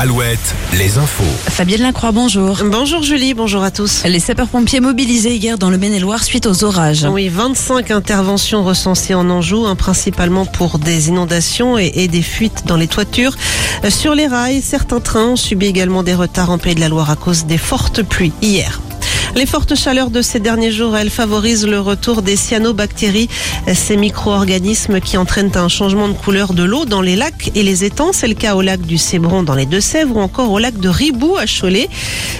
Alouette, les infos. Fabienne Lacroix, bonjour. Bonjour Julie, bonjour à tous. Les sapeurs-pompiers mobilisés hier dans le Maine-et-Loire suite aux orages. Oui, 25 interventions recensées en Anjou, hein, principalement pour des inondations et, et des fuites dans les toitures. Euh, Sur les rails, certains trains ont subi également des retards en Pays de la Loire à cause des fortes pluies hier. Les fortes chaleurs de ces derniers jours, elles favorisent le retour des cyanobactéries, ces micro-organismes qui entraînent un changement de couleur de l'eau dans les lacs et les étangs. C'est le cas au lac du Cébron dans les Deux-Sèvres ou encore au lac de Ribou à Cholet.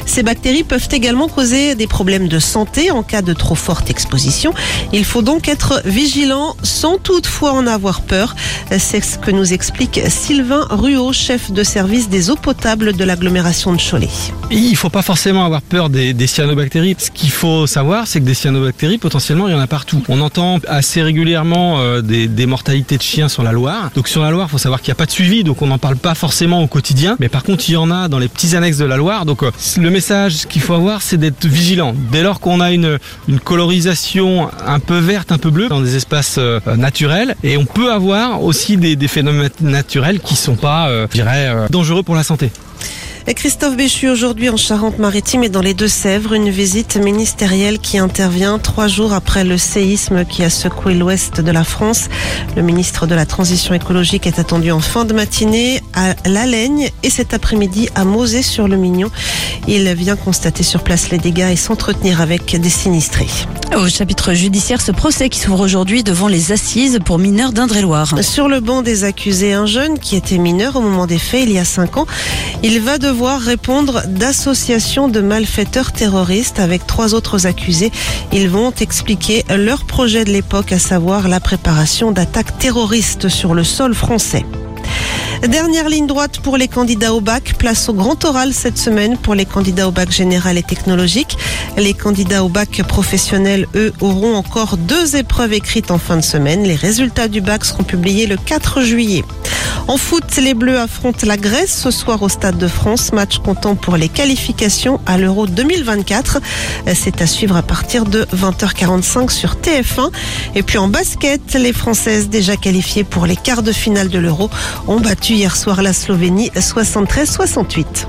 Ces bactéries peuvent également causer des problèmes de santé en cas de trop forte exposition. Il faut donc être vigilant sans toutefois en avoir peur. C'est ce que nous explique Sylvain Ruot, chef de service des eaux potables de l'agglomération de Cholet. Il ne faut pas forcément avoir peur des, des cyanobactéries. Ce qu'il faut savoir, c'est que des cyanobactéries, potentiellement, il y en a partout. On entend assez régulièrement euh, des, mortalités de chiens sur la Loire. Donc sur la Loire, il faut savoir qu'il n'y a pas de suivi, donc on n'en parle pas forcément au quotidien. Mais par contre, il y en a dans les petits annexes de la Loire. Donc euh, le message qu'il faut avoir, c'est d'être vigilant. Dès lors qu'on a une, colorisation un peu verte, un peu bleue dans des espaces euh, naturels, et on peut avoir aussi des, phénomènes naturels qui sont pas, je dirais, dangereux pour la santé. Christophe Béchu aujourd'hui en Charente-Maritime et dans les Deux-Sèvres, une visite ministérielle qui intervient trois jours après le séisme qui a secoué l'ouest de la France. Le ministre de la Transition écologique est attendu en fin de matinée à Lalagne et cet après-midi à Mosée-sur-le-Mignon. Il vient constater sur place les dégâts et s'entretenir avec des sinistrés. Au chapitre judiciaire, ce procès qui s'ouvre aujourd'hui devant les assises pour mineurs d'Indre-et-Loire. Sur le banc des accusés, un jeune qui était mineur au moment des faits il y a cinq ans, il va devoir répondre d'association de malfaiteurs terroristes avec trois autres accusés. Ils vont expliquer leur projet de l'époque, à savoir la préparation d'attaques terroristes sur le sol français. Dernière ligne droite pour les candidats au bac. Place au grand oral cette semaine pour les candidats au bac général et technologique. Les candidats au bac professionnel, eux, auront encore deux épreuves écrites en fin de semaine. Les résultats du bac seront publiés le 4 juillet. En foot, les Bleus affrontent la Grèce ce soir au Stade de France. Match comptant pour les qualifications à l'Euro 2024. C'est à suivre à partir de 20h45 sur TF1. Et puis en basket, les Françaises déjà qualifiées pour les quarts de finale de l'Euro ont battu hier soir la Slovénie 73-68.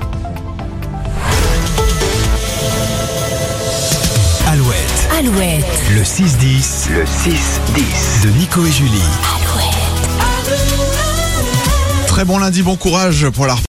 Alouette, Alouette, le 6-10, le 6-10 de Nico et Julie. Alouette. Très bon lundi, bon courage pour la